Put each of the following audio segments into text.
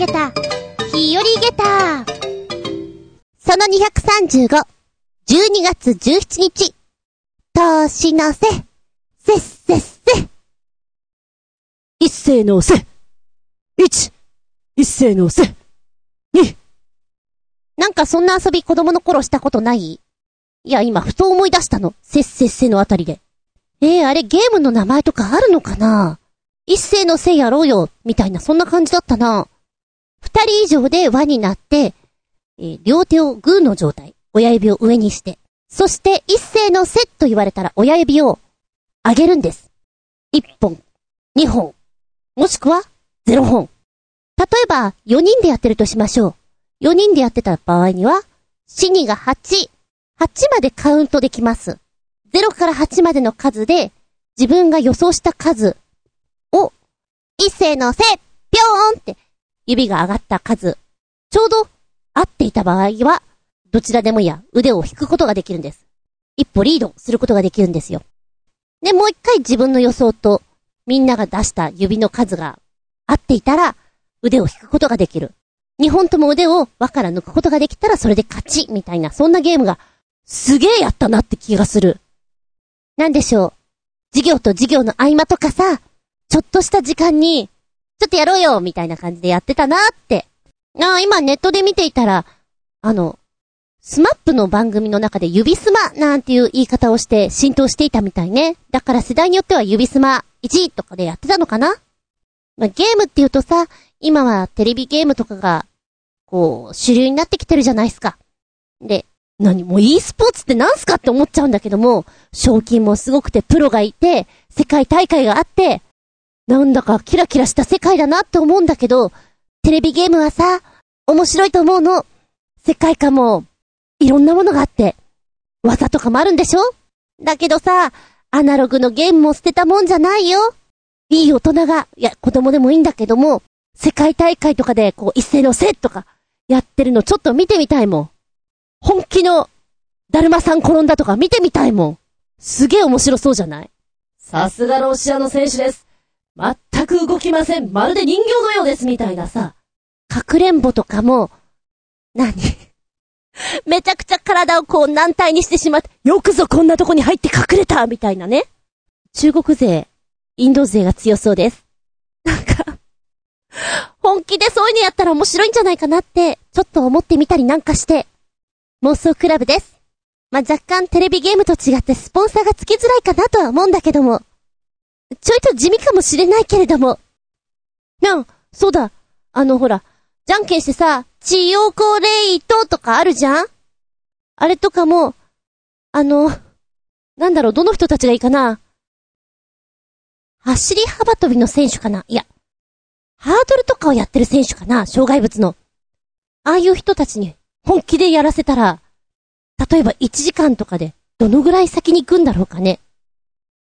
げた、日和げた。その235、12月17日、年の瀬、せっせっせ。一斉のせ。一、一斉のせ。二。なんかそんな遊び子供の頃したことない？いや、今ふと思い出したの。せっせっせのあたりで。えー、あれゲームの名前とかあるのかな？一斉のせやろうよ、みたいな、そんな感じだったな。二人以上で輪になって、えー、両手をグーの状態。親指を上にして。そして、一斉のせと言われたら親指を上げるんです。一本、二本、もしくはゼロ本。例えば、四人でやってるとしましょう。四人でやってた場合には、死にが八、八までカウントできます。0から8までの数で、自分が予想した数を、一斉のせ、ぴょーんって、指が上がった数、ちょうど合っていた場合は、どちらでもいや、腕を引くことができるんです。一歩リードすることができるんですよ。で、もう一回自分の予想と、みんなが出した指の数が合っていたら、腕を引くことができる。二本とも腕を輪から抜くことができたら、それで勝ちみたいな、そんなゲームが、すげえやったなって気がする。なんでしょう。授業と授業の合間とかさ、ちょっとした時間に、ちょっとやろうよみたいな感じでやってたなって。ああ、今ネットで見ていたら、あの、スマップの番組の中で指スマなんていう言い方をして浸透していたみたいね。だから世代によっては指スマ1位とかでやってたのかなまあ、ゲームって言うとさ、今はテレビゲームとかが、こう、主流になってきてるじゃないですか。で、何も e スポーツって何すかって思っちゃうんだけども、賞金もすごくてプロがいて、世界大会があって、なんだかキラキラした世界だなって思うんだけど、テレビゲームはさ、面白いと思うの。世界観も、いろんなものがあって、技とかもあるんでしょ？だけどさ、アナログのゲームも捨てたもんじゃないよ。いい大人が、いや、子供でもいいんだけども、世界大会とかで、こう、一斉のせとか、やってるのちょっと見てみたいもん。本気の、だるまさん転んだとか見てみたいもん。すげえ面白そうじゃない？さすがロシアの選手です。全く動きません。まるで人形のようです、みたいなさ。かくれんぼとかも、何？めちゃくちゃ体をこう軟体にしてしまって、よくぞこんなとこに入って隠れたみたいなね。中国勢、インド勢が強そうです。なんか、本気でそういうのやったら面白いんじゃないかなって、ちょっと思ってみたりなんかして。妄想クラブです。まあ、若干テレビゲームと違ってスポンサーがつきづらいかなとは思うんだけども。ちょいと地味かもしれないけれども。なあ、そうだ。あのほら、じゃんけんしてさ、チヨコレイトとかあるじゃん？あれとかも、あの、なんだろう、どの人たちがいいかな？走り幅跳びの選手かな？いや、ハードルとかをやってる選手かな？障害物の。ああいう人たちに本気でやらせたら、例えば1時間とかでどのぐらい先に行くんだろうかね？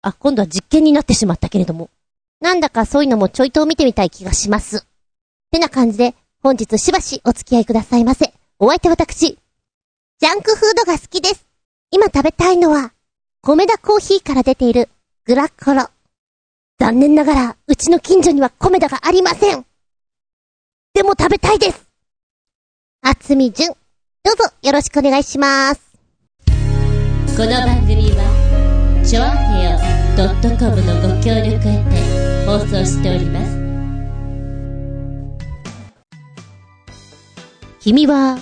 あ、今度は実験になってしまったけれども。なんだかそういうのもちょいと見てみたい気がします。ってな感じで、本日しばしお付き合いくださいませ。お相手私。ジャンクフードが好きです。今食べたいのは、米田コーヒーから出ているグラッコロ。残念ながら、うちの近所には米田がありません。でも食べたいです。あつみじゅん。どうぞよろしくお願いします。この番組は、ちょあへよ .com のご協力へて放送しております。君は、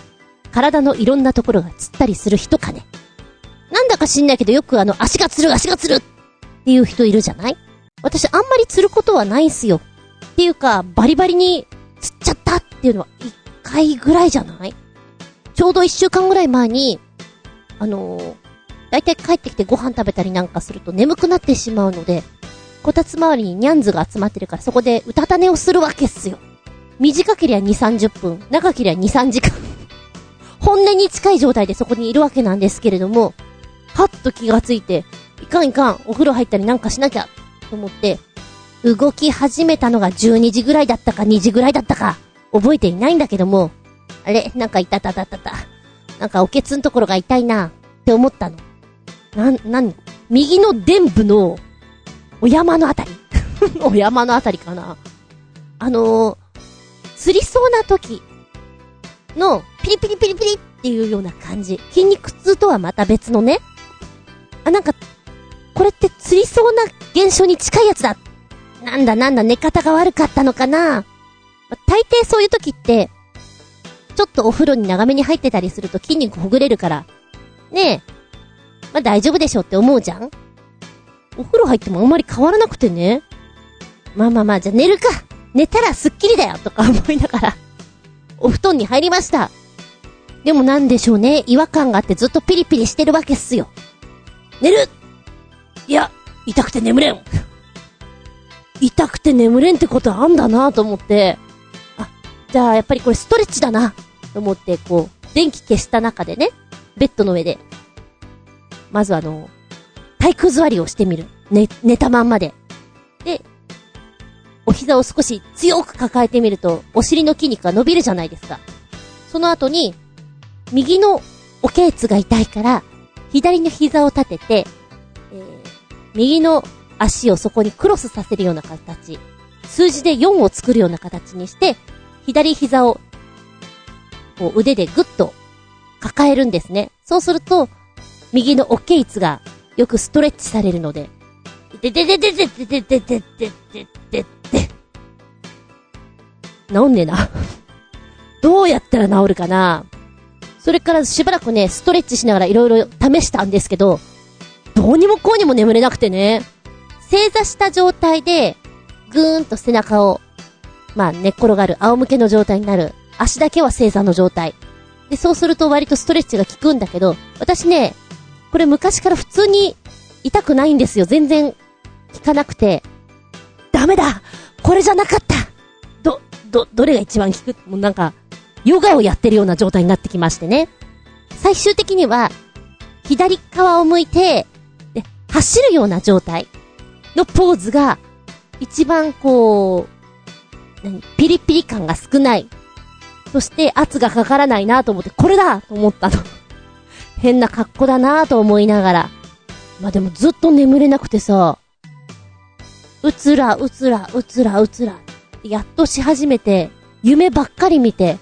体のいろんなところがつったりする人かね？なんだか知んないけどよくあの、足がつる足がつるっていう人いるじゃない？私あんまりつることはないんすよ。っていうか、バリバリにつっちゃったっていうのは一回ぐらいじゃない？ちょうど一週間ぐらい前に、あのー、だいたい帰ってきてご飯食べたりなんかすると眠くなってしまうので、こたつ周りにニャンズが集まってるからそこでうたた寝をするわけっすよ。短ければ2、30分、長ければ2、3時間。本音に近い状態でそこにいるわけなんですけれども、はっと気がついて、いかんいかん、お風呂入ったりなんかしなきゃ、と思って、動き始めたのが12時ぐらいだったか2時ぐらいだったか、覚えていないんだけども、あれ？なんか痛たたたた。なんかおけつんところが痛いなって思ったの。なん、なん、右の伝部の、お山のあたり。お山のあたりかな。あのー、釣りそうな時の、ピリピリピリピリっていうような感じ。筋肉痛とはまた別のね。あ、なんか、これって釣りそうな現象に近いやつだ。なんだなんだ寝方が悪かったのかな。大抵そういう時って、ちょっとお風呂に長めに入ってたりすると筋肉ほぐれるから、ねえ、まあ大丈夫でしょって思うじゃん。お風呂入ってもあんまり変わらなくてね。まあまあまあ、じゃあ寝るか。寝たらスッキリだよとか思いながら、お布団に入りました。でもなんでしょうね、違和感があってずっとピリピリしてるわけっすよ。寝る。いや、痛くて眠れん。痛くて眠れんってことあんだなと思って、あ、じゃあやっぱりこれストレッチだなと思って、こう、電気消した中でね、ベッドの上で、まずあの、体育座りをしてみる。寝、寝たまんまで。で、お膝を少し強く抱えてみると、お尻の筋肉が伸びるじゃないですか。その後に、右のおけいつが痛いから、左の膝を立てて、えー、右の足をそこにクロスさせるような形。数字で4を作るような形にして、左膝を、こう腕でグッと抱えるんですね。そうすると、右のおけいつがよくストレッチされるので、ででででででででででででで。治んねえな。どうやったら治るかなそれからしばらくね、ストレッチしながらいろいろ試したんですけど、どうにもこうにも眠れなくてね。正座した状態で、ぐーんと背中を、まあ寝っ転がる、仰向けの状態になる。足だけは正座の状態。で、そうすると割とストレッチが効くんだけど、私ね、これ昔から普通に痛くないんですよ。全然効かなくて。ダメだこれじゃなかったど、ど、どれが一番効く？もうなんか、ヨガをやってるような状態になってきましてね。最終的には、左側を向いて、で、走るような状態のポーズが、一番こう、何？ピリピリ感が少ない。そして圧がかからないなと思って、これだと思ったの。変な格好だなぁと思いながら。まあ、でもずっと眠れなくてさ、うつら、うつら、うつら、うつら。やっとし始めて、夢ばっかり見て、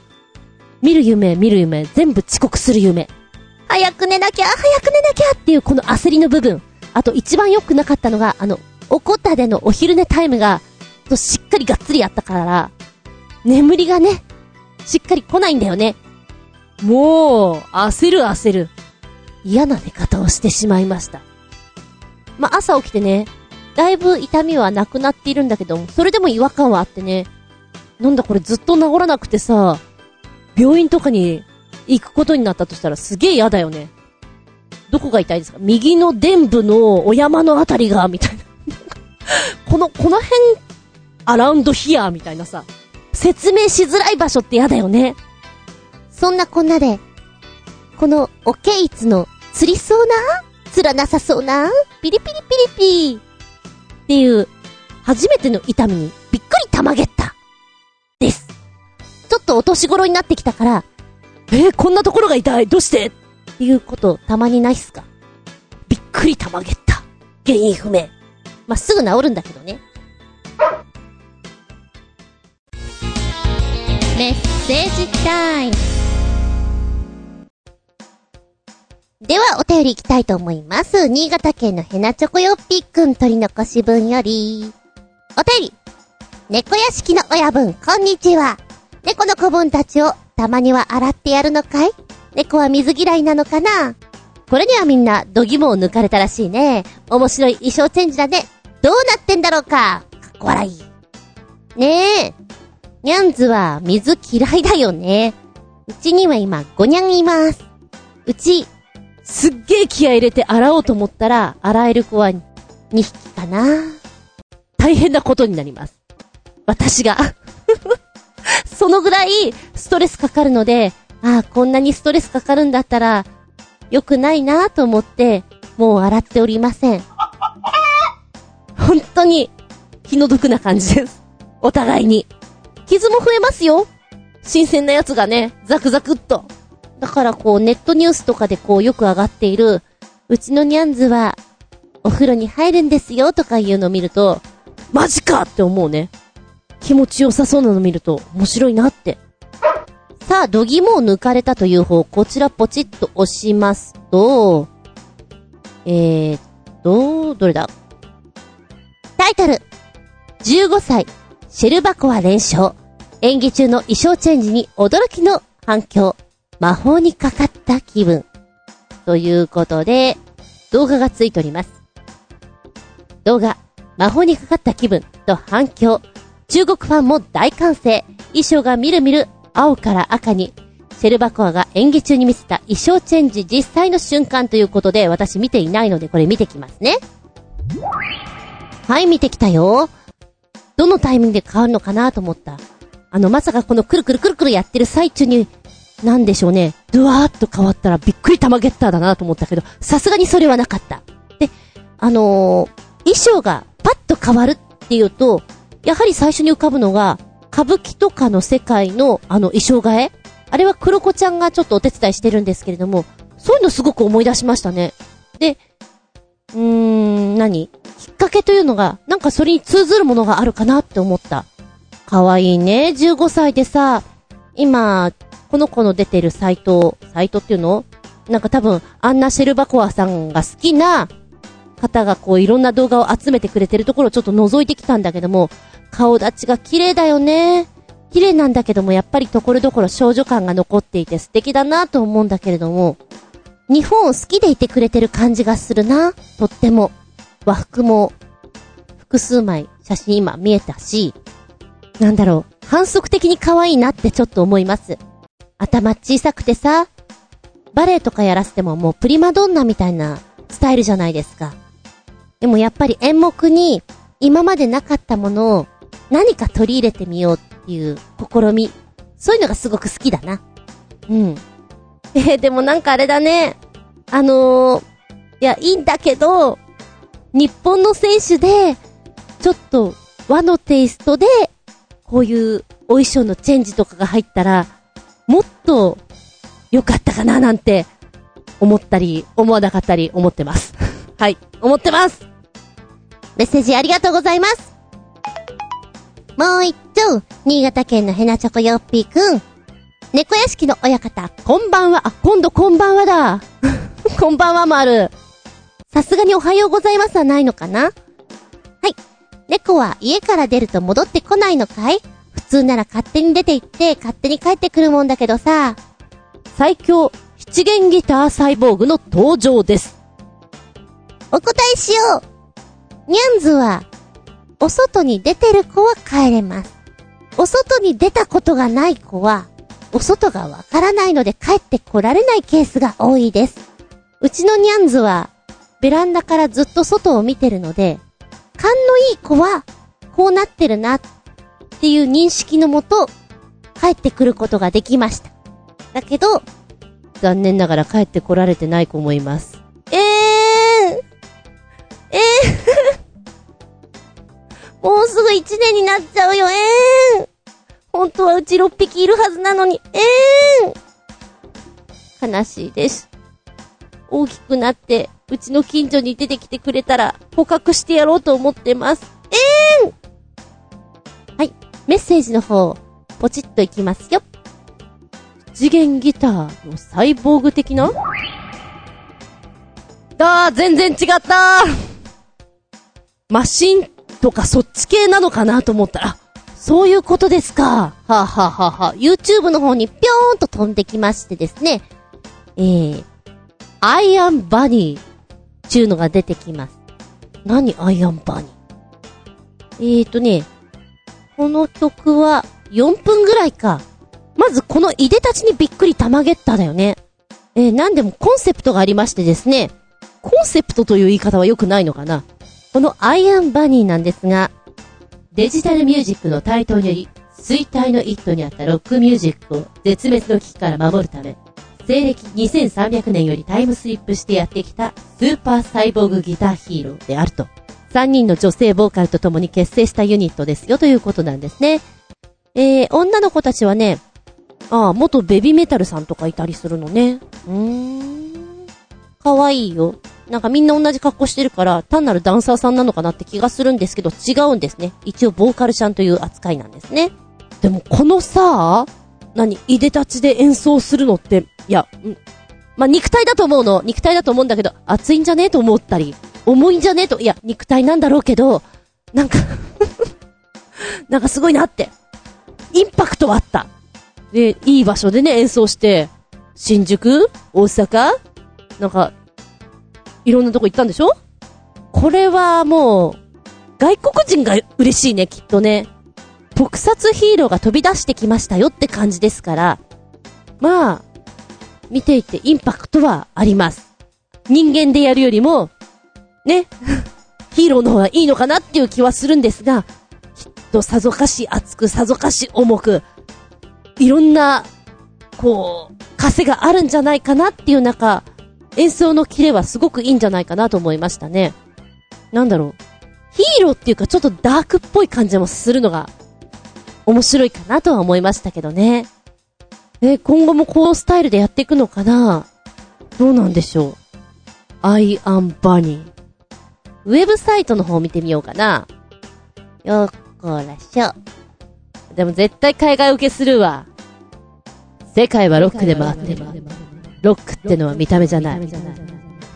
見る夢、見る夢、全部遅刻する夢。早く寝なきゃ、早く寝なきゃっていうこの焦りの部分。あと一番良くなかったのが、あの、おこたでのお昼寝タイムが、しっかりがっつりやったから、眠りがね、しっかり来ないんだよね。もう、焦る焦る。嫌な寝方をしてしまいました。まあ、朝起きてね、だいぶ痛みはなくなっているんだけども、それでも違和感はあってね、なんだこれずっと治らなくてさ、病院とかに行くことになったとしたらすげえ嫌だよね。どこが痛いですか？右の伝部のお山のあたりが、みたいな。この、この辺、アラウンドヒアーみたいなさ、説明しづらい場所って嫌だよね。そんなこんなで、このおけいつの釣りそうな？釣らなさそうな？ピリピリピリピーっていう、初めての痛みにびっくりたまげった。です。ちょっとお年頃になってきたから、えー、こんなところが痛い？どうして？っていうことたまにないっすか？びっくりたまげった。原因不明。まあ、すぐ治るんだけどね。メッセージタイム。では、お便り行きたいと思います。新潟県のヘナチョコヨッピーくん取り残し分より。お便り。猫屋敷の親分、こんにちは。猫の子分たちをたまには洗ってやるのかい？猫は水嫌いなのかな？これにはみんな、度肝を抜かれたらしいね。面白い衣装チェンジだね。どうなってんだろうか？かっこ笑い。ねえ。ニャンズは水嫌いだよね。うちには今5ニャンいます。うち、すっげえ気合入れて洗おうと思ったら、洗える子は2匹かな。大変なことになります。私が。そのぐらいストレスかかるので、ああ、こんなにストレスかかるんだったら、良くないなと思って、もう洗っておりません。本当に、気の毒な感じです。お互いに。傷も増えますよ。新鮮なやつがね、ザクザクっと。だからこう、ネットニュースとかでこう、よく上がっている、うちのニャンズは、お風呂に入るんですよとかいうのを見ると、マジかって思うね。気持ちよさそうなの見ると面白いなって。さあ、度肝を抜かれたという方、こちらポチッと押しますと、えーっと、どれだ？タイトル !15 歳、シェルバコア連勝。演技中の衣装チェンジに驚きの反響。魔法にかかった気分。ということで、動画がついております。動画、魔法にかかった気分と反響。中国ファンも大歓声。衣装がみるみる青から赤に。シェルバコアが演技中に見せた衣装チェンジ実際の瞬間ということで、私見ていないのでこれ見てきますね。はい、見てきたよ。どのタイミングで変わるのかなと思った。あの、まさかこのくるくるくるくるやってる最中に、なんでしょうね、ドワーっと変わったらびっくり玉ゲッターだなと思ったけど、さすがにそれはなかった。で、あのー衣装がパッと変わるっていうと、やはり最初に浮かぶのが、歌舞伎とかの世界のあの衣装替えあれは黒子ちゃんがちょっとお手伝いしてるんですけれども、そういうのすごく思い出しましたね。で、うーん、何？きっかけというのが、なんかそれに通ずるものがあるかなって思った。かわいいね。15歳でさ、今、この子の出てるサイト、サイトっていうの？なんか多分、アンナ・シェルバコアさんが好きな方がこういろんな動画を集めてくれてるところをちょっと覗いてきたんだけども、顔立ちが綺麗だよね。綺麗なんだけども、やっぱりところどころ少女感が残っていて素敵だなと思うんだけれども、日本を好きでいてくれてる感じがするな。とっても。和服も、複数枚写真今見えたし、なんだろう、反則的に可愛いなってちょっと思います。頭小さくてさ、バレエとかやらせてももうプリマドンナみたいなスタイルじゃないですか。でもやっぱり演目に今までなかったものを何か取り入れてみようっていう試み。そういうのがすごく好きだな。うん。えーでもなんかあれだね。あのー、いや、いいんだけど、日本の選手で、ちょっと和のテイストで、こういうお衣装のチェンジとかが入ったら、もっと良かったかななんて思ったり、思わなかったり思ってます。はい、思ってますメッセージありがとうございますもう一丁、新潟県のヘナチョコヨッピーくん。猫屋敷の親方、こんばんは。あ、今度こんばんはだ。こんばんはもある。さすがにおはようございますはないのかなはい。猫は家から出ると戻ってこないのかい？普通なら勝手に出て行って勝手に帰ってくるもんだけどさ。最強七弦ギターサイボーグの登場です。お答えしよう。ニャンズは、お外に出てる子は帰れます。お外に出たことがない子は、お外がわからないので帰ってこられないケースが多いです。うちのニャンズは、ベランダからずっと外を見てるので、勘のいい子は、こうなってるな、っっていう認識のもと、帰ってくることができました。だけど、残念ながら帰ってこられてない子もいます。えー、えー、もうすぐ一年になっちゃうよ、えー、本当はうち6匹いるはずなのに、えー、悲しいです。大きくなって、うちの近所に出てきてくれたら、捕獲してやろうと思ってます。えー、はい、メッセージの方、ポチッといきますよ。次元ギターのサイボーグ的な？あー、全然違ったマシンとかそっち系なのかなと思ったら、そういうことですか。はあ、はあはあはあ、YouTube の方にぴょーんと飛んできましてですね。えー、アイアンバニー、ちゅうのが出てきます。何アイアンバニーえーとね、この曲は4分ぐらいか。まずこのいでたちにびっくり玉ゲッターだよね。えー、なんでもコンセプトがありましてですね。コンセプトという言い方は良くないのかなこのアイアンバニーなんですが、デジタルミュージックの台頭により、衰退の一途にあったロックミュージックを絶滅の危機から守るため、西暦2300年よりタイムスリップしてやってきたスーパーサイボーグギターヒーローであると。3人の女性ボーカルと共に結成したユニットですよということなんですね。えー、女の子たちはね、ああ、元ベビーメタルさんとかいたりするのね。うーん。可愛いいよ。なんかみんな同じ格好してるから、単なるダンサーさんなのかなって気がするんですけど、違うんですね。一応ボーカルちゃんという扱いなんですね。でもこのさ、何、いでたちで演奏するのって、いや、まあ、肉体だと思うの。肉体だと思うんだけど、熱いんじゃねえと思ったり、重いんじゃねえと、いや、肉体なんだろうけど、なんか なんかすごいなって。インパクトはあった。で、いい場所でね、演奏して、新宿大阪なんか、いろんなとこ行ったんでしょ？これはもう、外国人が嬉しいね、きっとね。特撮ヒーローが飛び出してきましたよって感じですから、まあ、見ていてインパクトはあります。人間でやるよりも、ね、ヒーローの方がいいのかなっていう気はするんですが、きっとさぞかし熱く、さぞかし重く、いろんな、こう、枷があるんじゃないかなっていう中、演奏のキレはすごくいいんじゃないかなと思いましたね。なんだろう。ヒーローっていうかちょっとダークっぽい感じもするのが面白いかなとは思いましたけどね。え、今後もこうスタイルでやっていくのかな？どうなんでしょう？I am Bunny。ウェブサイトの方見てみようかな。よっこらしょ。でも絶対海外受けするわ。世界はロックで回ってる。ロックってのは見た目じゃない。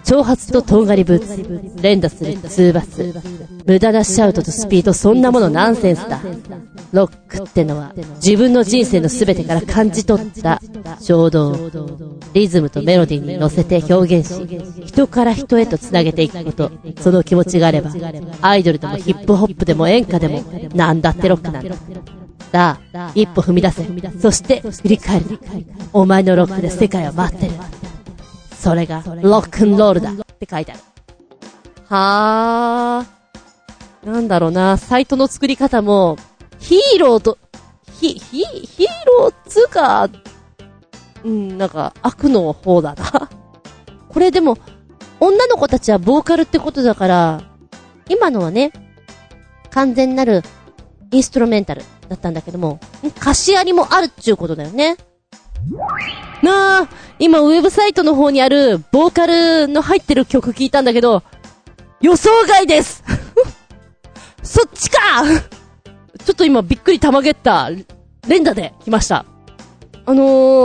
挑発ととんがりブーツ、連打するツーバス、無駄なシャウトとスピード、そんなものナンセンスだ。ロックってのは自分の人生の全てから感じ取った衝動、リズムとメロディーに乗せて表現し、人から人へと繋げていくこと、その気持ちがあれば、アイドルでもヒップホップでも演歌でも、なんだってロックなんだ。さあ、一歩踏み出せ。そして、振り返る。お前のロックで世界は待ってる。それが、ロックンロールだって書いてある。はー。なんだろうな、サイトの作り方も、ヒーローと、ヒ、ヒ、ヒーローつうか、うん、なんか、悪の方だな。これでも、女の子たちはボーカルってことだから、今のはね、完全なるインストロメンタルだったんだけども、歌詞ありもあるっちゅうことだよね。なあ、今ウェブサイトの方にあるボーカルの入ってる曲聞いたんだけど、予想外です そっちかちょっと今びっくりたまげった、連打で来ました。あの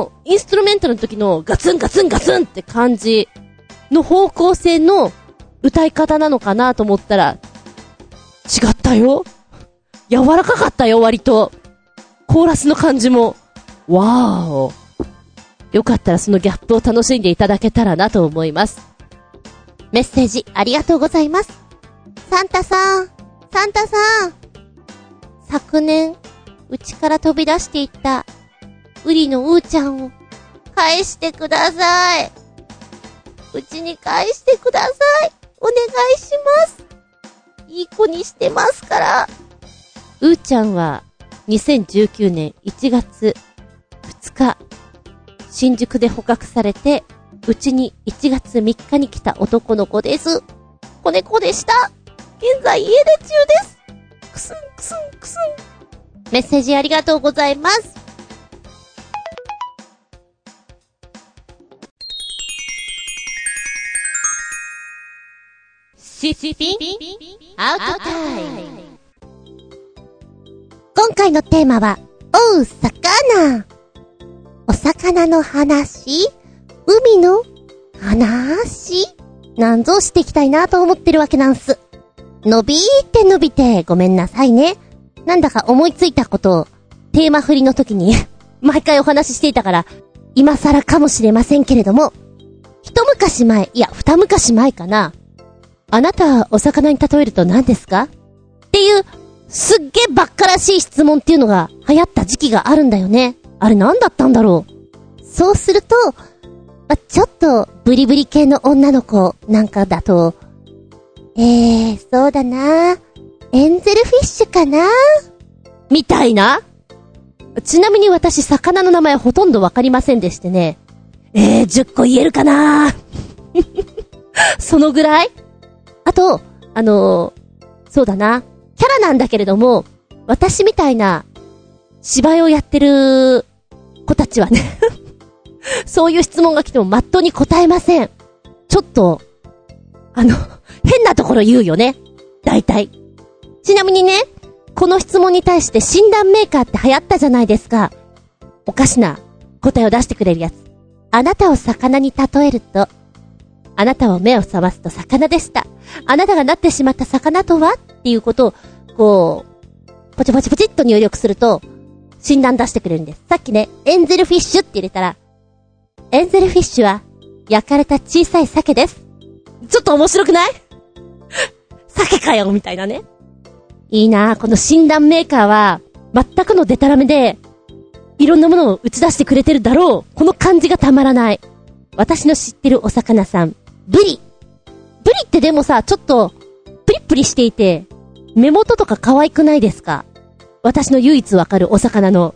ー、インストロメンタルの時のガツンガツンガツンって感じの方向性の歌い方なのかなと思ったら、違ったよ。柔らかかったよ、割と。コーラスの感じも。わーお。よかったらそのギャップを楽しんでいただけたらなと思います。メッセージありがとうございます。サンタさん、サンタさん。昨年、うちから飛び出していった、ウリのうーちゃんを、返してください。うちに返してください。お願いします。いい子にしてますから。うーちゃんは、2019年1月2日、新宿で捕獲されて、うちに1月3日に来た男の子です。子猫でした。現在家出中です。くすんくすんくすん。メッセージありがとうございます。シッピンアウトタイム。今回のテーマは、おう、魚。お魚の話？海の話？なんぞしていきたいなと思ってるわけなんす。伸びーって伸びてごめんなさいね。なんだか思いついたことをテーマ振りの時に 毎回お話ししていたから、今更かもしれませんけれども、一昔前、いや、二昔前かな。あなたはお魚に例えると何ですか？っていう、すっげえばっからしい質問っていうのが流行った時期があるんだよね。あれ何だったんだろう。そうすると、あちょっとブリブリ系の女の子なんかだと、えー、そうだなエンゼルフィッシュかな？みたいなちなみに私、魚の名前ほとんどわかりませんでしてね。えー、10個言えるかな？そのぐらい？あと、あのーそうだな。キャラなんだけれども、私みたいな芝居をやってる子たちはね そういう質問が来てもまっとうに答えません。ちょっと、あの、変なところ言うよね。大体。ちなみにね、この質問に対して診断メーカーって流行ったじゃないですか。おかしな答えを出してくれるやつ。あなたを魚に例えると、あなたを目を覚ますと魚でした。あなたがなってしまった魚とは？っていうことを、こう、ポチポチポチっと入力すると、診断出してくれるんです。さっきね、エンゼルフィッシュって入れたら、エンゼルフィッシュは、焼かれた小さい鮭です。ちょっと面白くない？鮭かよみたいなね。いいなぁ、この診断メーカーは、全くのデタラメで、いろんなものを打ち出してくれてるだろう。この感じがたまらない。私の知ってるお魚さん、ブリ。ブリってでもさ、ちょっと、プリプリしていて、目元とか可愛くないですか？私の唯一わかるお魚の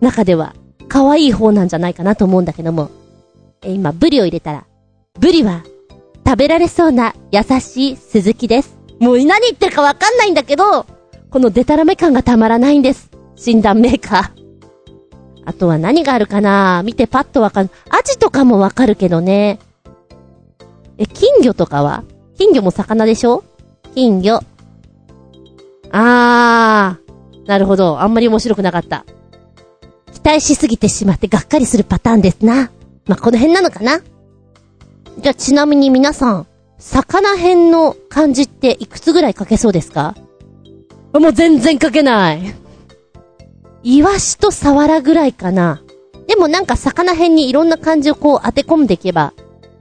中では、可愛い方なんじゃないかなと思うんだけども。え、今、ブリを入れたら、ブリは、食べられそうな優しい鈴木です。もう何言ってるかわかんないんだけど、このデタラメ感がたまらないんです。診断メーカー。あとは何があるかな？見てパッとわかる。アジとかもわかるけどね。え、金魚とかは？金魚も魚でしょ？金魚。あー。なるほど。あんまり面白くなかった。期待しすぎてしまってがっかりするパターンですな。まあ、この辺なのかなじゃあちなみに皆さん、魚編の漢字っていくつぐらい書けそうですか？もう全然書けない。イワシとサワラぐらいかな。でもなんか魚編にいろんな漢字をこう当て込んでいけば、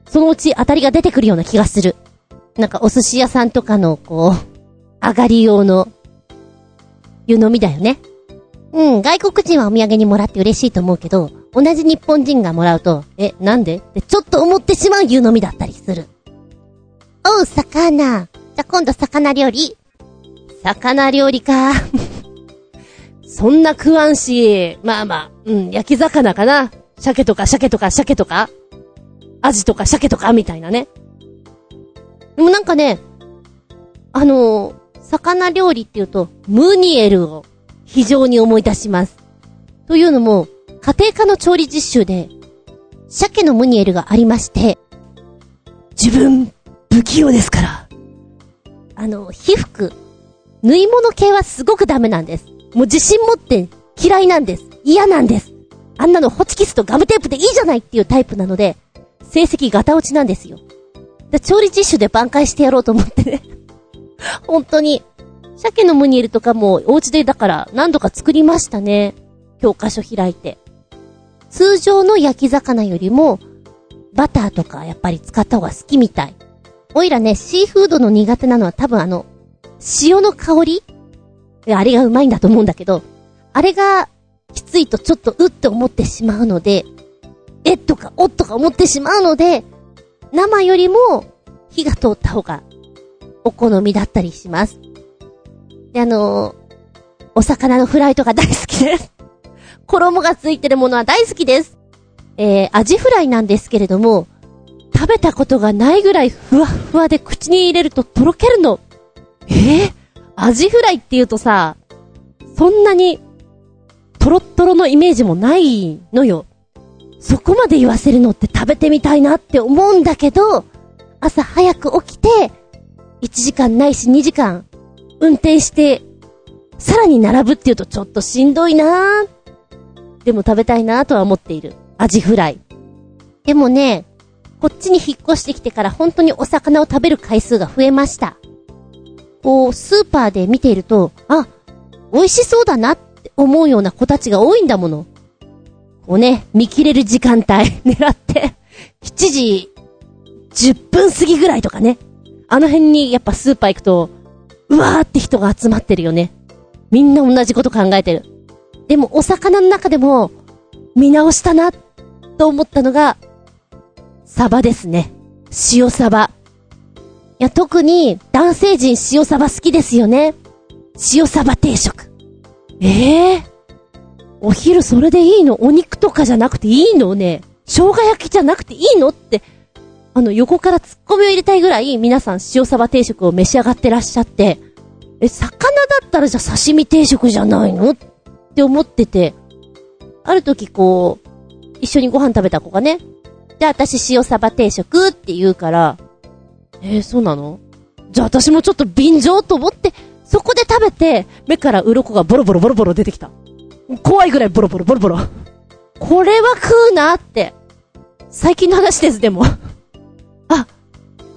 そのうち当たりが出てくるような気がする。なんかお寿司屋さんとかのこう、上がり用の湯飲みだよね。うん、外国人はお土産にもらって嬉しいと思うけど、同じ日本人がもらうと、え、なんで？ってちょっと思ってしまう湯飲みだったりする。おう、魚。じゃ、今度魚料理。魚料理か。そんな食わんし、まあまあ、うん、焼き魚かな。鮭とか鮭とか鮭とかアジとか鮭とかみたいなね。でもなんかね、あのー、魚料理って言うと、ムニエルを非常に思い出します。というのも、家庭科の調理実習で、鮭のムニエルがありまして、自分、不器用ですから。あの、皮膚、縫い物系はすごくダメなんです。もう自信持って嫌いなんです。嫌なんです。あんなのホチキスとガムテープでいいじゃないっていうタイプなので、成績ガタ落ちなんですよ。で、調理実習で挽回してやろうと思ってね。本当に。鮭のムニエルとかもお家でだから何度か作りましたね。教科書開いて。通常の焼き魚よりも、バターとかやっぱり使った方が好きみたい。おいらね、シーフードの苦手なのは多分あの、塩の香り？あれがうまいんだと思うんだけど、あれがきついとちょっとうって思ってしまうので、えっとかおっとか思ってしまうので、生よりも火が通った方がお好みだったりします。で、あのー、お魚のフライとか大好きです。衣がついてるものは大好きです。えー、アジフライなんですけれども、食べたことがないぐらいふわふわで口に入れるととろけるの。えー、アジフライって言うとさ、そんなに、トロットロのイメージもないのよ。そこまで言わせるのって食べてみたいなって思うんだけど、朝早く起きて、1時間ないし2時間、運転して、さらに並ぶって言うとちょっとしんどいなでも食べたいなとは思っている。アジフライ。でもね、こっちに引っ越してきてから本当にお魚を食べる回数が増えました。こう、スーパーで見ていると、あ、美味しそうだなって思うような子たちが多いんだもの。をね、見切れる時間帯 狙って、7時10分過ぎぐらいとかね。あの辺にやっぱスーパー行くと、うわーって人が集まってるよね。みんな同じこと考えてる。でもお魚の中でも、見直したな、と思ったのが、サバですね。塩サバ。いや、特に男性陣塩サバ好きですよね。塩サバ定食。ええー、お昼それでいいの？お肉とかじゃなくていいのね？生姜焼きじゃなくていいの？って、あの、横から突っ込みを入れたいぐらい、皆さん塩サバ定食を召し上がってらっしゃって、え、魚だったらじゃあ刺身定食じゃないのって思ってて、ある時こう、一緒にご飯食べた子がね、で、私塩サバ定食って言うから、えー、そうなの？じゃあ私もちょっと便乗と思って、そこで食べて、目から鱗がボロボロボロボロ出てきた。怖いぐらいボロボロボロボロ。これは食うなって。最近の話です、でも。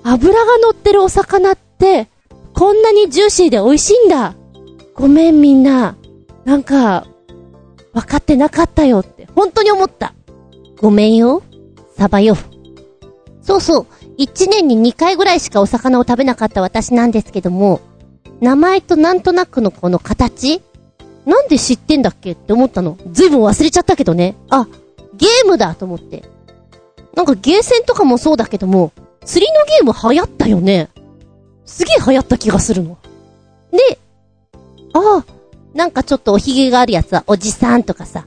油が乗ってるお魚って、こんなにジューシーで美味しいんだ。ごめんみんな。なんか、分かってなかったよって、本当に思った。ごめんよ。サバよ。そうそう。一年に2回ぐらいしかお魚を食べなかった私なんですけども、名前となんとなくのこの形なんで知ってんだっけって思ったの。ずいぶん忘れちゃったけどね。あ、ゲームだと思って。なんかゲーセンとかもそうだけども、釣りのゲーム流行ったよね。すげえ流行った気がするの。で、ああ、なんかちょっとおひげがあるやつはおじさんとかさ、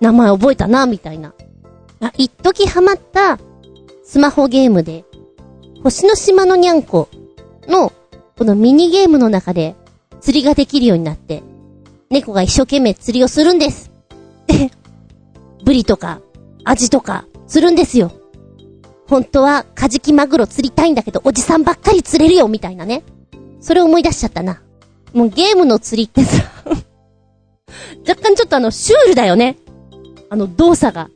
名前覚えたな、みたいな。あ、一時ハマったスマホゲームで、星の島のにゃんこの、このミニゲームの中で釣りができるようになって、猫が一生懸命釣りをするんです。で、ブリとか、アジとか、釣るんですよ。本当は、カジキマグロ釣りたいんだけど、おじさんばっかり釣れるよ、みたいなね。それ思い出しちゃったな。もうゲームの釣りってさ、若干ちょっとあの、シュールだよね。あの、動作が。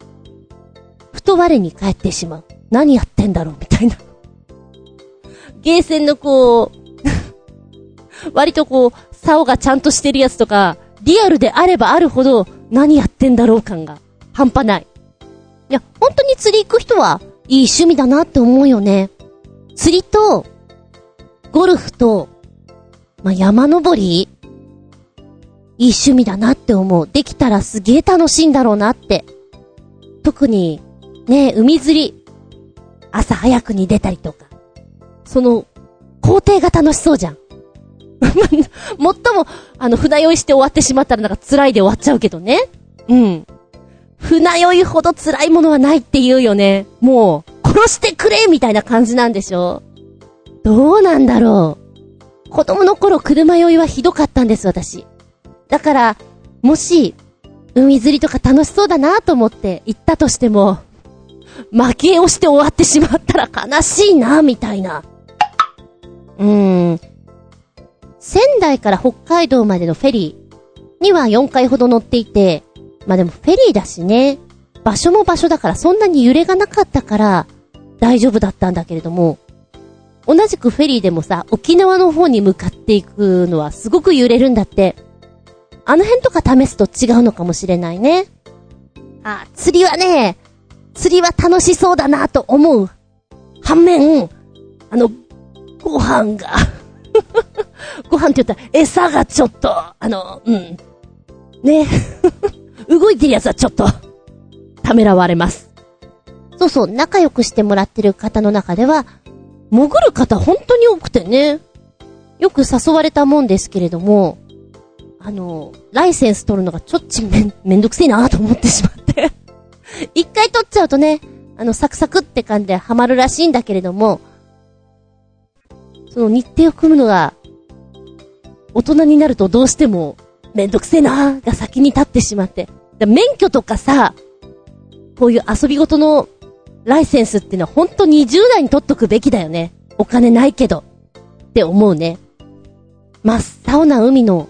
ふと我に返ってしまう。何やってんだろう、みたいな。ゲーセンのこう、割とこう、竿がちゃんとしてるやつとか、リアルであればあるほど、何やってんだろう感が、半端ない。いや、本当に釣り行く人は、いい趣味だなって思うよね。釣りと、ゴルフと、まあ、山登りいい趣味だなって思う。できたらすげえ楽しいんだろうなって。特に、ね海釣り。朝早くに出たりとか。その、工程が楽しそうじゃん。最も、あの、船酔いして終わってしまったらなんか辛いで終わっちゃうけどね。うん。船酔いほど辛いものはないって言うよね。もう、殺してくれみたいな感じなんでしょ？どうなんだろう？子供の頃車酔いはひどかったんです、私。だから、もし、海釣りとか楽しそうだなと思って行ったとしても、負けをして終わってしまったら悲しいな、みたいな。うーん。仙台から北海道までのフェリーには4回ほど乗っていて、まあでもフェリーだしね、場所も場所だからそんなに揺れがなかったから大丈夫だったんだけれども、同じくフェリーでもさ、沖縄の方に向かっていくのはすごく揺れるんだって。あの辺とか試すと違うのかもしれないね。あ、釣りはね、釣りは楽しそうだなと思う。反面、あの、ご飯がご飯って言ったら餌がちょっと、あの、うん。ね。動いてるやつはちょっと、ためらわれます。そうそう、仲良くしてもらってる方の中では、潜る方本当に多くてね。よく誘われたもんですけれども、あの、ライセンス取るのがちょっちめん、めんどくせえなと思ってしまって。一回取っちゃうとね、あの、サクサクって感じでハマるらしいんだけれども、その日程を組むのが、大人になるとどうしても、めんどくせえなが先に立ってしまって。免許とかさ、こういう遊びごとのライセンスっていうのは本当20代に取っとくべきだよね。お金ないけど。って思うね。真っ青な海の、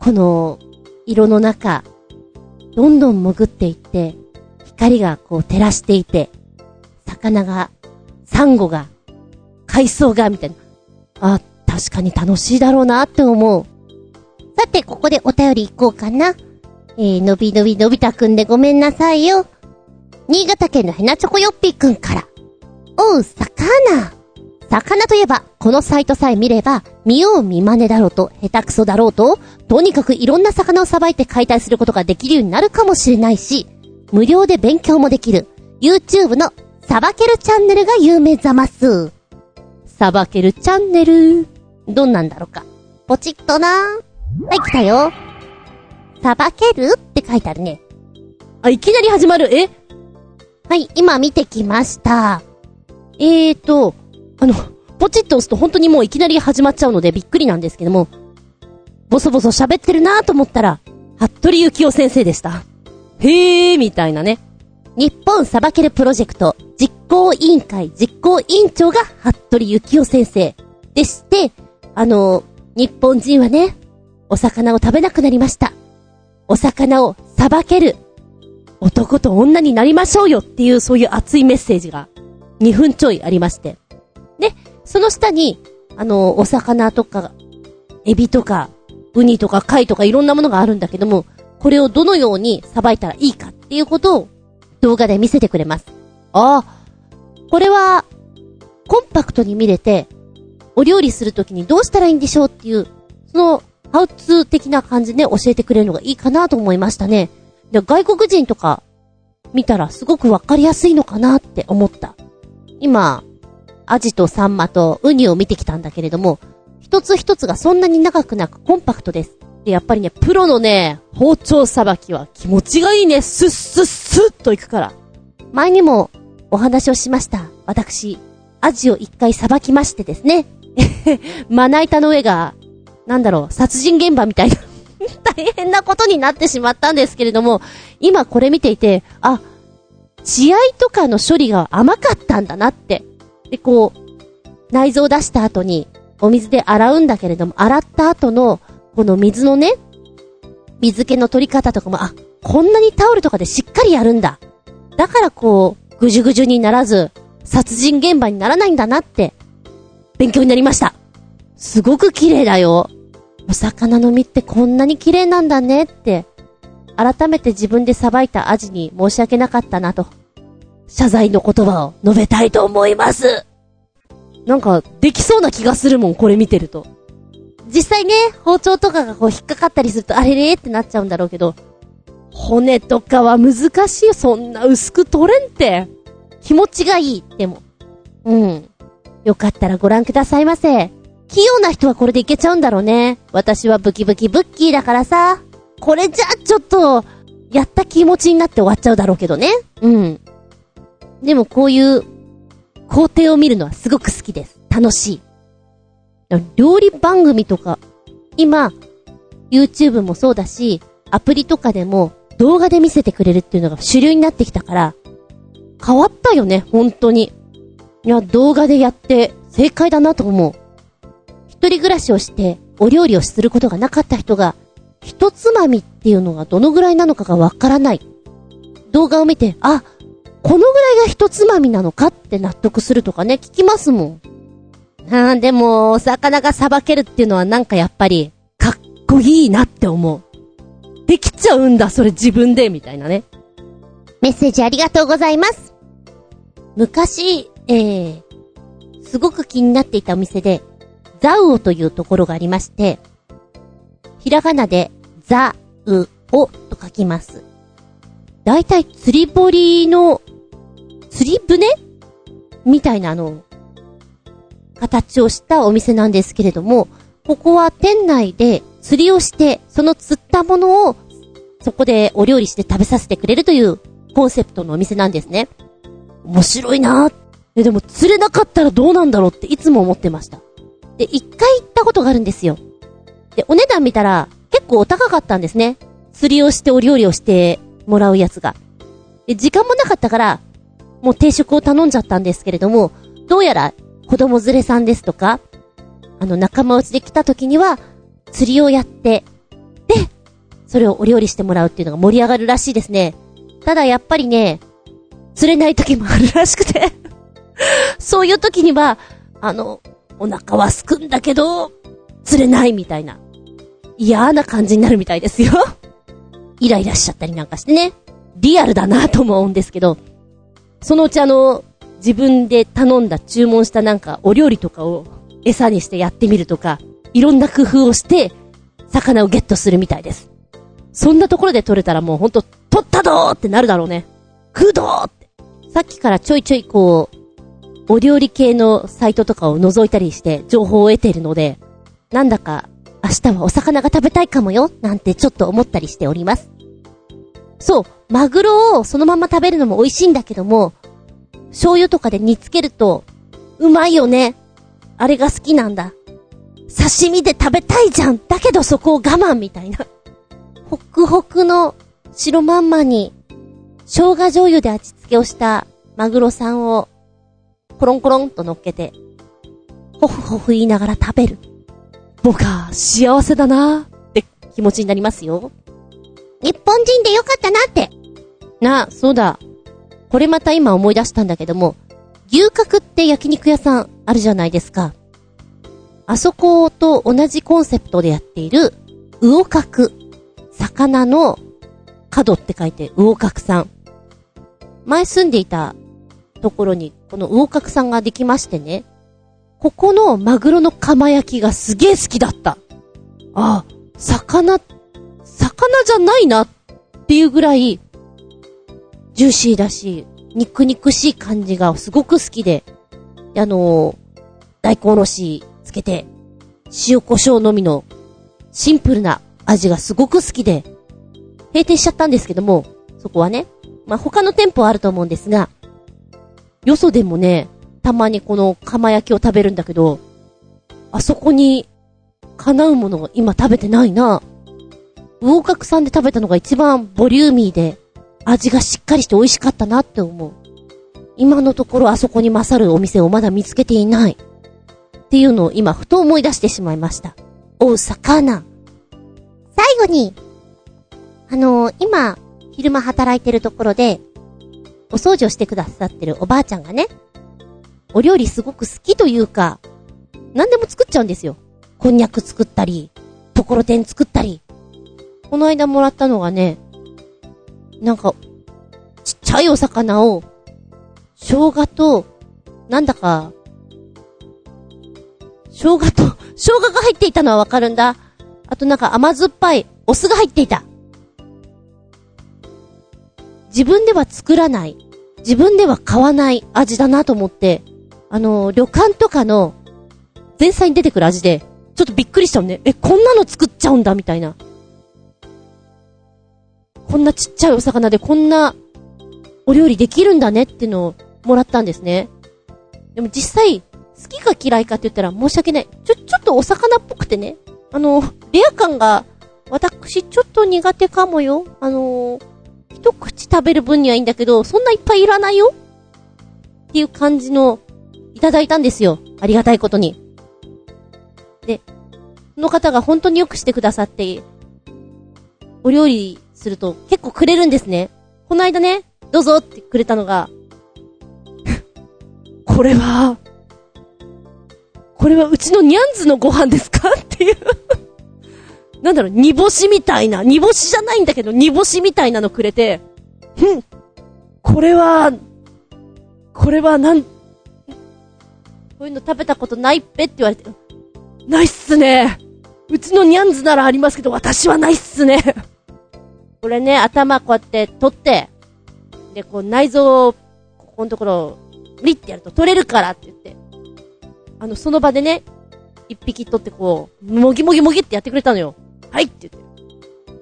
この、色の中、どんどん潜っていって、光がこう照らしていて、魚が、サンゴが、海藻が、みたいな。あ、確かに楽しいだろうなって思う。さて、ここでお便り行こうかな。えー、のびのびのび太くんでごめんなさいよ。新潟県のヘナチョコヨッピーくんから。おう、魚。魚といえば、このサイトさえ見れば、見よう見真似だろうと、下手くそだろうと、とにかくいろんな魚をさばいて解体することができるようになるかもしれないし、無料で勉強もできる、YouTube のさばけるチャンネルが有名ざます。さばけるチャンネル。どんなんだろうか。ポチッとな。はい、来たよ。さばけるって書いてあるね。あ、いきなり始まる？え？はい、今見てきました。えーと、あの、ポチッと押すと本当にもういきなり始まっちゃうのでびっくりなんですけども、ボソボソ喋ってるなと思ったら、服部幸雄先生でした。へー、みたいなね。日本サバケルプロジェクト実行委員会実行委員長が服部幸雄先生でして、あの、日本人はね、お魚を食べなくなりました。お魚をさばける男と女になりましょうよっていうそういう熱いメッセージが2分ちょいありまして。で、その下に、あの、お魚とか、エビとか、ウニとか貝とかいろんなものがあるんだけども、これをどのようにさばいたらいいかっていうことを動画で見せてくれます。ああ、これは、コンパクトに見れて、お料理するときにどうしたらいいんでしょうっていう、その、ハウツー的な感じで教えてくれるのがいいかなと思いましたね。で、外国人とか見たらすごくわかりやすいのかなって思った。今、アジとサンマとウニを見てきたんだけれども、一つ一つがそんなに長くなくコンパクトです。で、やっぱりね、プロのね、包丁さばきは気持ちがいいね。スッスッスッといくから。前にもお話をしました。私、アジを一回さばきましてですね。まな板の上が、なんだろう、殺人現場みたいな 大変なことになってしまったんですけれども、今これ見ていて、あ、血合いとかの処理が甘かったんだなって。で、こう、内臓を出した後に、お水で洗うんだけれども、洗った後の、この水のね、水気の取り方とかも、あ、こんなにタオルとかでしっかりやるんだ。だからこう、ぐじゅぐじゅにならず、殺人現場にならないんだなって、勉強になりました。すごく綺麗だよ。お魚の身ってこんなに綺麗なんだねって、改めて自分でさばいたアジに申し訳なかったなと、謝罪の言葉を述べたいと思います。なんか、できそうな気がするもん、これ見てると。実際ね、包丁とかがこう引っかかったりすると、あれれってなっちゃうんだろうけど、骨とかは難しいよ。そんな薄く取れんって。気持ちがいい、でも。うん。よかったらご覧くださいませ。器用な人はこれでいけちゃうんだろうね。私はブキブキブッキーだからさ。これじゃちょっと、やった気持ちになって終わっちゃうだろうけどね。うん。でもこういう工程を見るのはすごく好きです。楽しい。料理番組とか、今、YouTube もそうだし、アプリとかでも動画で見せてくれるっていうのが主流になってきたから、変わったよね、本当に。いや、動画でやって正解だなと思う。一人暮らしをしてお料理をすることがなかった人が、一つまみっていうのがどのぐらいなのかがわからない。動画を見て、あ、このぐらいが一つまみなのかって納得するとかね、聞きますもん。あーでも、お魚がさばけるっていうのはなんかやっぱり、かっこいいなって思う。できちゃうんだ、それ自分で、みたいなね。メッセージありがとうございます。昔、えー、すごく気になっていたお店で、ザウオというところがありまして、ひらがなで、ザ、ウ、オと書きます。だいたい釣り堀の、釣り船みたいなあの、形をしたお店なんですけれども、ここは店内で釣りをして、その釣ったものを、そこでお料理して食べさせてくれるというコンセプトのお店なんですね。面白いなぁ。でも釣れなかったらどうなんだろうっていつも思ってました。で、一回行ったことがあるんですよ。で、お値段見たら結構お高かったんですね。釣りをしてお料理をしてもらうやつが。で、時間もなかったから、もう定食を頼んじゃったんですけれども、どうやら子供連れさんですとか、あの仲間内で来た時には、釣りをやって、で、それをお料理してもらうっていうのが盛り上がるらしいですね。ただやっぱりね、釣れない時もあるらしくて そういう時には、あの、お腹はすくんだけど、釣れないみたいな、嫌な感じになるみたいですよ イライラしちゃったりなんかしてね。リアルだなと思うんですけど、そのうちあの、自分で頼んだ注文したなんかお料理とかを餌にしてやってみるとか、いろんな工夫をして、魚をゲットするみたいです。そんなところで取れたらもうほんと、取ったどーってなるだろうね。食うどーって。さっきからちょいちょいこう、お料理系のサイトとかを覗いたりして情報を得ているので、なんだか明日はお魚が食べたいかもよ、なんてちょっと思ったりしております。そう、マグロをそのまま食べるのも美味しいんだけども、醤油とかで煮つけると、うまいよね。あれが好きなんだ。刺身で食べたいじゃん。だけどそこを我慢みたいな。ホクホクの白まんまに、生姜醤油で味付けをしたマグロさんを、コロンコロンと乗っけて、ホフホフ言いながら食べる。僕は幸せだなって気持ちになりますよ。日本人でよかったなって。な、そうだ。これまた今思い出したんだけども、牛角って焼肉屋さんあるじゃないですか。あそこと同じコンセプトでやっている、魚角。魚の角って書いて魚角さん。前住んでいたところに、この魚角さんができましてね。ここのマグロの釜焼きがすげえ好きだった。ああ、魚、魚じゃないなっていうぐらい、ジューシーだし、肉肉しい感じがすごく好きで、あのー大根おろしつけて、塩胡椒のみのシンプルな味がすごく好きで、閉店しちゃったんですけども、そこはね、まあ、他の店舗はあると思うんですが、よそでもね、たまにこの釜焼きを食べるんだけど、あそこに、叶うものが今食べてないな。魚角さんで食べたのが一番ボリューミーで、味がしっかりして美味しかったなって思う。今のところあそこに勝るお店をまだ見つけていない。っていうのを今ふと思い出してしまいました。おう、魚。最後に、あのー今、昼間働いてるところで、お掃除をしてくださってるおばあちゃんがね、お料理すごく好きというか、何でも作っちゃうんですよ。こんにゃく作ったり、ところてん作ったり。この間もらったのがね、なんか、ちっちゃいお魚を、生姜と、なんだか、生姜と、生姜が入っていたのはわかるんだ。あとなんか甘酸っぱいお酢が入っていた。自分では作らない、自分では買わない味だなと思って、あの、旅館とかの前菜に出てくる味で、ちょっとびっくりしたもんね。え、こんなの作っちゃうんだみたいな。こんなちっちゃいお魚でこんなお料理できるんだねってのをもらったんですね。でも実際、好きか嫌いかって言ったら申し訳ない。ちょ、ちょっとお魚っぽくてね。あの、レア感が、私ちょっと苦手かもよ。あの、一口食べる分にはいいんだけど、そんないっぱいいらないよ？っていう感じの、いただいたんですよ。ありがたいことに。で、その方が本当によくしてくださって、お料理すると結構くれるんですね。この間ね、どうぞってくれたのが、これは、これはうちのニャンズのご飯ですか？っていう。なんだろう、煮干しみたいな、煮干しじゃないんだけど、煮干しみたいなのくれて、ふん、これは、これはなん、こういうの食べたことないっぺって言われて、ないっすね。うちのニャンズならありますけど、私はないっすね。これね、頭こうやって取って、で、こう内臓を、ここのところを、リってやると取れるからって言って、あの、その場でね、一匹取ってこう、もぎもぎもぎってやってくれたのよ。はいって言って。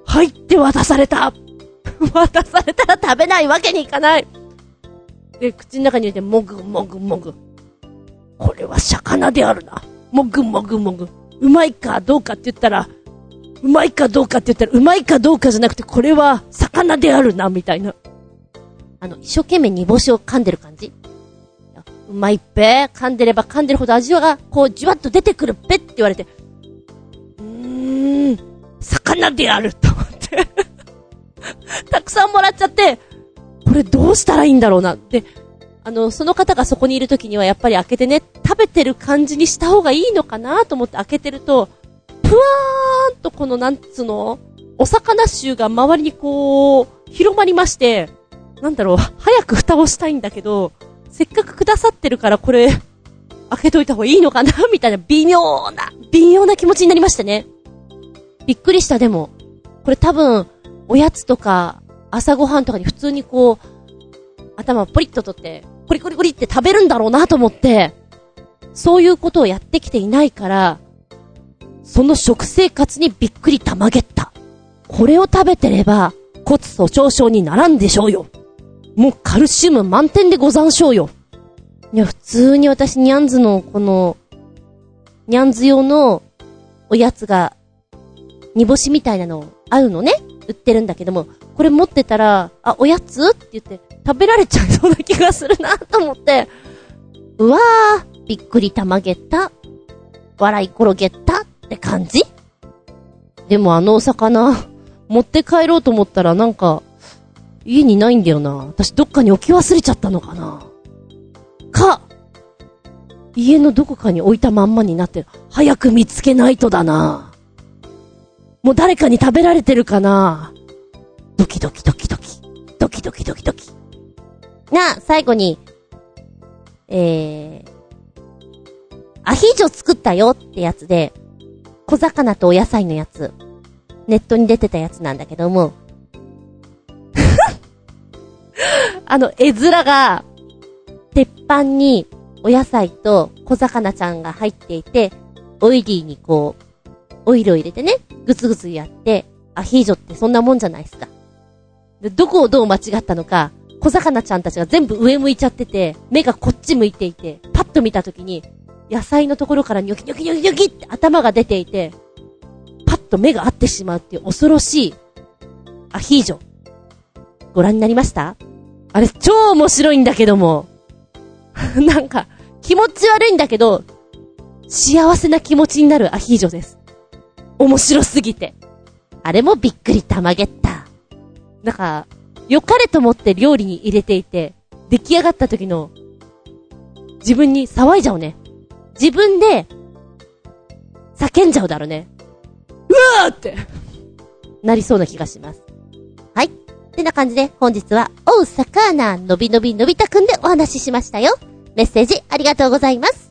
はいって渡された 渡されたら食べないわけにいかないで、口の中に入れて、もぐもぐもぐ。これは魚であるな。もぐもぐもぐ。うまいかどうかって言ったら、うまいかどうかって言ったら、うまいかどうかじゃなくて、これは魚であるな、みたいな。あの、一生懸命煮干しを噛んでる感じ。うまいっぺ。噛んでれば噛んでるほど味が、こう、じわっと出てくるっぺって言われて、魚であると思って。たくさんもらっちゃって、これどうしたらいいんだろうな。で、あの、その方がそこにいる時にはやっぱり開けてね、食べてる感じにした方がいいのかなと思って開けてると、ぷわーんとこのなんつうの、お魚臭が周りにこう、広まりまして、なんだろう、早く蓋をしたいんだけど、せっかくくださってるからこれ、開けといた方がいいのかなみたいな微妙な、微妙な気持ちになりましてね。びっくりした、でも。これ多分、おやつとか、朝ごはんとかに普通にこう、頭ポリッと取って、コリコリコリって食べるんだろうなと思って、そういうことをやってきていないから、その食生活にびっくりたまげった。これを食べてれば、骨粗鬆症にならんでしょうよ。もうカルシウム満点でござんしょうよ。いや、普通に私ニャンズのこの、ニャンズ用のおやつが、煮干しみたいなのあるのね売ってるんだけども、これ持ってたら、あ、おやつ？って言って、食べられちゃいそうな気がするなと思って、うわー、びっくりたまげた、笑い転げたって感じ？でもあのお魚、持って帰ろうと思ったらなんか、家にないんだよな。私どっかに置き忘れちゃったのかな。か、家のどこかに置いたまんまになって。早く見つけないとだな。もう誰かに食べられてるかな？ドキドキドキドキ。ドキドキドキドキ。が、最後に、えー、アヒージョ作ったよってやつで、小魚とお野菜のやつ、ネットに出てたやつなんだけども、あの、絵面が、鉄板にお野菜と小魚ちゃんが入っていて、オイリーにこう、オイルを入れてね、ぐつぐつやって、アヒージョってそんなもんじゃないですか。で、どこをどう間違ったのか、小魚ちゃんたちが全部上向いちゃってて、目がこっち向いていて、パッと見たときに、野菜のところからニョキニョキニョキニョキって頭が出ていて、パッと目が合ってしまうっていう恐ろしいアヒージョ。ご覧になりました？あれ超面白いんだけども。なんか、気持ち悪いんだけど、幸せな気持ちになるアヒージョです。面白すぎて。あれもびっくりたまげった。なんか、良かれと思って料理に入れていて、出来上がった時の、自分に騒いじゃうね。自分で、叫んじゃうだろうね。うわーって、なりそうな気がします。はい。てな感じで、本日は、おうさかな、のびのびのびたくんでお話ししましたよ。メッセージありがとうございます。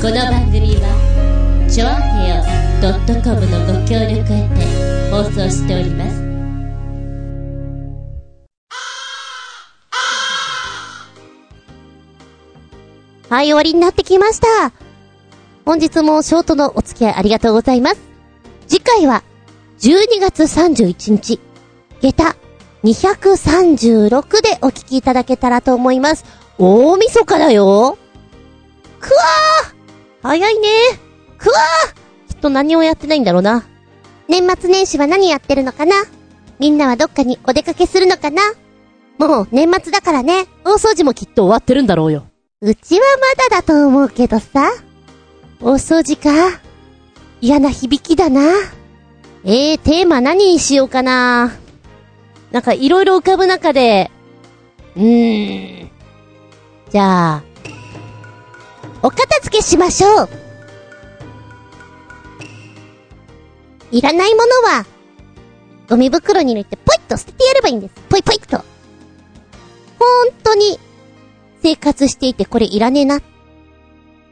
この番組は、ちょあへよ .com のご協力へて放送しております。はい、終わりになってきました。本日もショートのお付き合いありがとうございます。次回は、12月31日、下駄236でお聞きいただけたらと思います。大晦日だよ。くわー早いね。くわーきっと何をやってないんだろうな。年末年始は何やってるのかなみんなはどっかにお出かけするのかなもう年末だからね。大掃除もきっと終わってるんだろうよ。うちはまだだと思うけどさ。大掃除か。嫌な響きだな。えー、テーマ何にしようかな。なんかいろいろ浮かぶ中で、うーん。じゃあ、お片付けしましょう。いらないものは、ゴミ袋に入れてポイッと捨ててやればいいんです。ポイポイっと。本当に、生活していてこれいらねえな。っ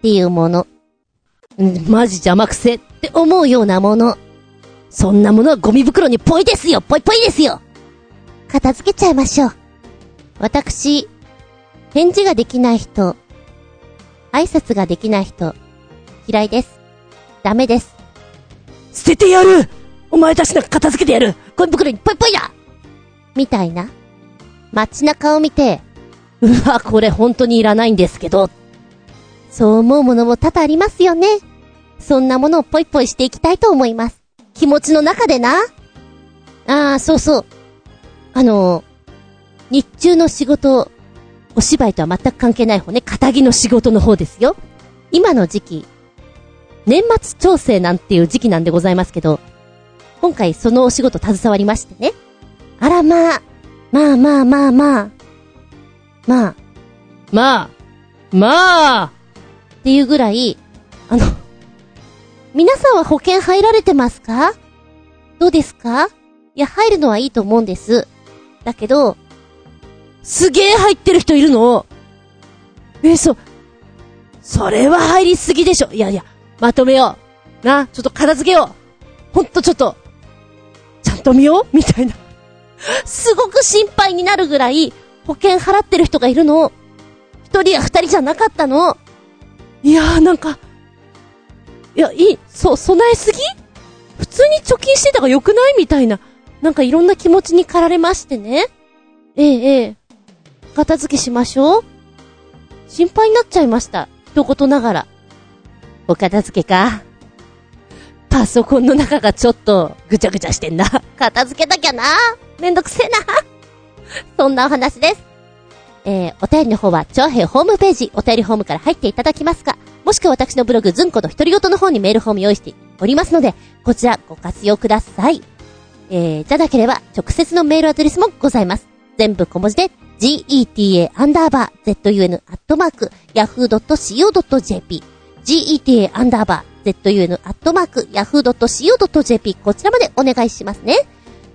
ていうもの。うんマジ邪魔くせ。って思うようなもの。そんなものはゴミ袋にポイですよポイポイですよ片付けちゃいましょう。私、返事ができない人、挨拶ができない人、嫌いです。ダメです。捨ててやるお前たちなんか片付けてやるゴミ袋にポイポイだみたいな。街中を見て、うわ、これ本当にいらないんですけど。そう思うものも多々ありますよね。そんなものをポイポイしていきたいと思います。気持ちの中でな。ああ、そうそう。あの、日中の仕事、お芝居とは全く関係ない方ね、仇の仕事の方ですよ。今の時期、年末調整なんていう時期なんでございますけど、今回そのお仕事携わりましてね。あらまあ、まあまあまあまあ、まあ、まあ、まあ、っていうぐらい、あの、皆さんは保険入られてますか？どうですか？いや、入るのはいいと思うんです。だけど、すげえ入ってる人いるの？え、そう、それは入りすぎでしょ。いやいや、まとめよう。な、ちょっと片付けよう。ほんとちょっと、ちゃんと見よう？みたいな。すごく心配になるぐらい、保険払ってる人がいるの。一人や二人じゃなかったの。いやーなんか、いや、いい、そう、備えすぎ？普通に貯金してたが良くない？みたいな。なんかいろんな気持ちに駆られましてね。ええええ。片付けしましょう。心配になっちゃいました。一言ながら。お片付けか。パソコンの中がちょっとぐちゃぐちゃしてんな。片付けなきゃな。めんどくせえな。そんなお話です。えー、お便りの方は、長編ホームページ、お便りホームから入っていただきますか、もしくは私のブログ、ずんこの独り言の方にメールフォーム用意しておりますので、こちらご活用ください。えー、じゃなければ、直接のメールアドレスもございます。全部小文字で、geta アンダーバー zun アットマーク yahoo.co.jp geta アンダーバー zun アットマーク yahoo.co.jp こちらまでお願いしますね。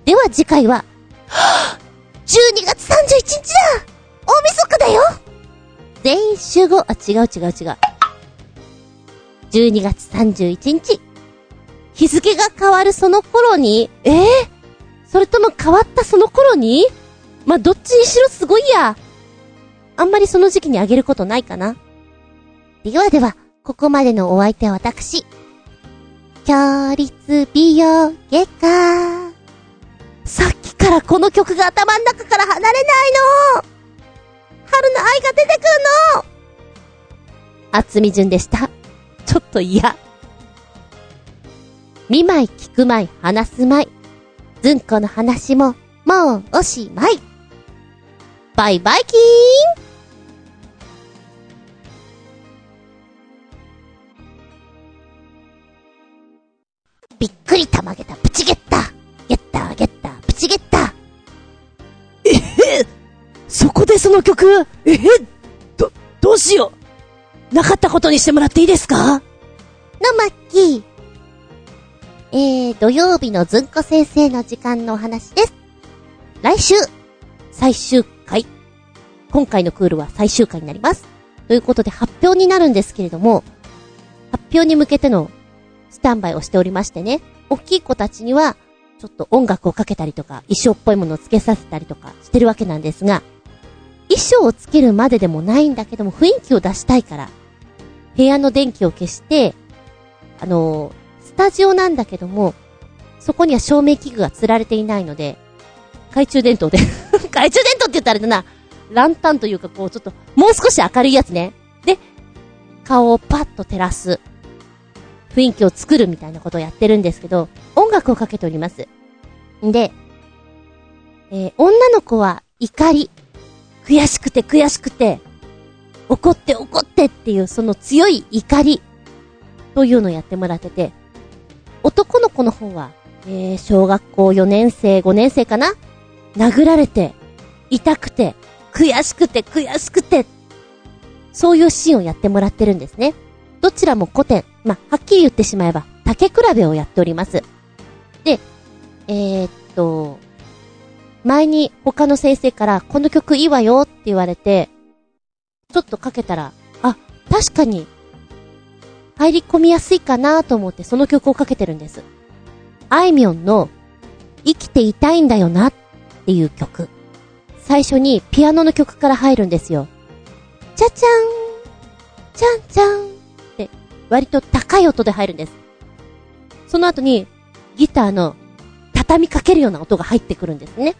では次回は、はぁ !12 月31日だ大晦日だよ全員集合、あ、違う違う違う。12月31日。日付が変わるその頃に、ええそれとも変わったその頃に？まあ、どっちにしろすごいや。あんまりその時期にあげることないかな。ではでは、ここまでのお相手は私。強立美容外科。さっきからこの曲が頭の中から離れないの春の愛が出てくるの厚み順でした。ちょっと嫌。見舞い聞く舞い話す舞い。ずんこの話も、もうおしまい。バイバイキーン。びっくりたまげた、プチゲッタゲッターゲッター、プチゲッタえへそこでその曲？えへど、どうしよう。なかったことにしてもらっていいですか？のまっきー。えー、土曜日のずんこ先生の時間のお話です。来週、最終回。今回のクールは最終回になります。ということで発表になるんですけれども、発表に向けてのスタンバイをしておりましてね、大きい子たちには、ちょっと音楽をかけたりとか、衣装っぽいものをつけさせたりとかしてるわけなんですが、衣装をつけるまででもないんだけども、雰囲気を出したいから、部屋の電気を消して、あのースタジオなんだけども、そこには照明器具が吊られていないので、懐中電灯で 懐中電灯って言ったらあれだな、ランタンというかこうちょっと、もう少し明るいやつね。で、顔をパッと照らす。雰囲気を作るみたいなことをやってるんですけど、音楽をかけております。んで、えー、女の子は怒り。悔しくて悔しくて、怒って怒ってっていうその強い怒りというのをやってもらってて、男の子の方は、えー、小学校4年生、5年生かな？殴られて、痛くて、悔しくて、悔しくて、そういうシーンをやってもらってるんですね。どちらも古典。まあ、はっきり言ってしまえば、竹比べをやっております。で、えー、っと、前に他の先生からこの曲いいわよって言われて、ちょっとかけたら、あ、確かに、入り込みやすいかなと思ってその曲をかけてるんです。あいみょんの、生きていたいんだよなっていう曲。最初にピアノの曲から入るんですよ。ちゃちゃん、ちゃんちゃんって、割と高い音で入るんです。その後に、ギターの畳みかけるような音が入ってくるんですね。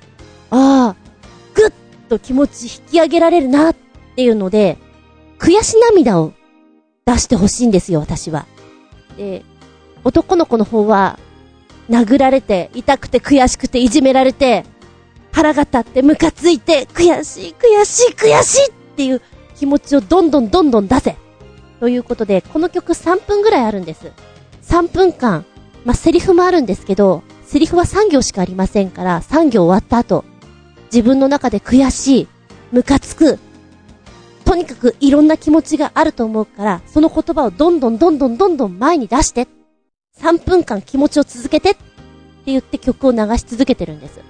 ああ、ぐっと気持ち引き上げられるなっていうので、悔し涙を出してほしいんですよ、私は。で、男の子の方は、殴られて、痛くて悔しくていじめられて、腹が立ってムカついて、悔しい、悔しい、悔しいっていう気持ちをどんどんどんどん出せ。ということで、この曲3分ぐらいあるんです。3分間、まあ、セリフもあるんですけど、セリフは3行しかありませんから、3行終わった後、自分の中で悔しい、ムカつく、とにかくいろんな気持ちがあると思うから、その言葉をどんどんどんどんどんどん前に出して、3分間気持ちを続けてって言って曲を流し続けてるんです。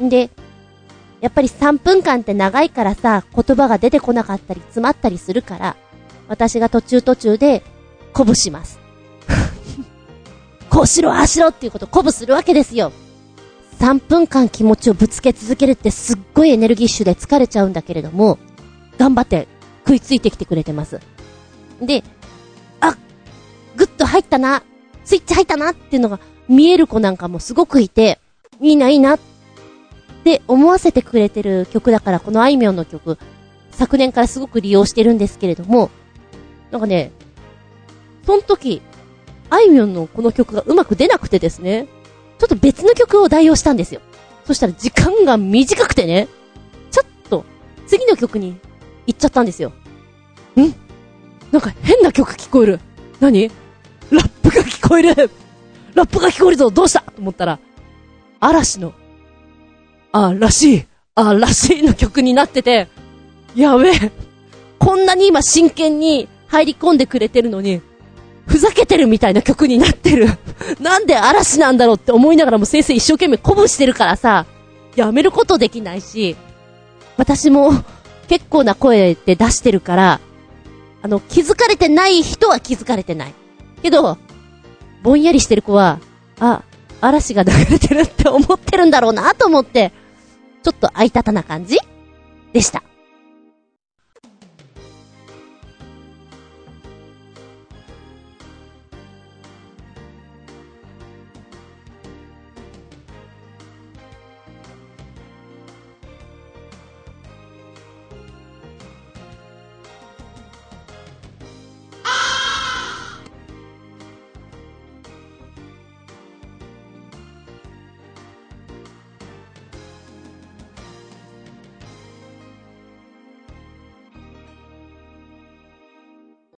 んで、やっぱり3分間って長いからさ、言葉が出てこなかったり詰まったりするから、私が途中途中で鼓舞します。こうしろ、ああしろっていうことを鼓舞するわけですよ。3分間気持ちをぶつけ続けるってすっごいエネルギッシュで疲れちゃうんだけれども、頑張って食いついてきてくれてます。で、あ、ぐっと入ったな、スイッチ入ったなっていうのが見える子なんかもすごくいて、いいないいなっ思わせてくれてる曲だから、このあいみょんの曲、昨年からすごく利用してるんですけれども、なんかね、その時、あいみょんのこの曲がうまく出なくてですね、ちょっと別の曲を代用したんですよ。そしたら時間が短くてね、ちょっと次の曲に行っちゃったんですよ。ん？なんか変な曲聞こえる。何？ラップが聞こえるラップが聞こえるぞどうした？と思ったら、嵐の、あ、らしい、あ、らしいの曲になってて、やべえ。こんなに今真剣に入り込んでくれてるのに、ふざけてるみたいな曲になってる。なんで嵐なんだろうって思いながらも先生一生懸命鼓舞してるからさ、やめることできないし、私も結構な声で出してるから、あの、気づかれてない人は気づかれてない。けど、ぼんやりしてる子は、あ、嵐が流れてるって思ってるんだろうなと思って、ちょっとあいたたな感じでした。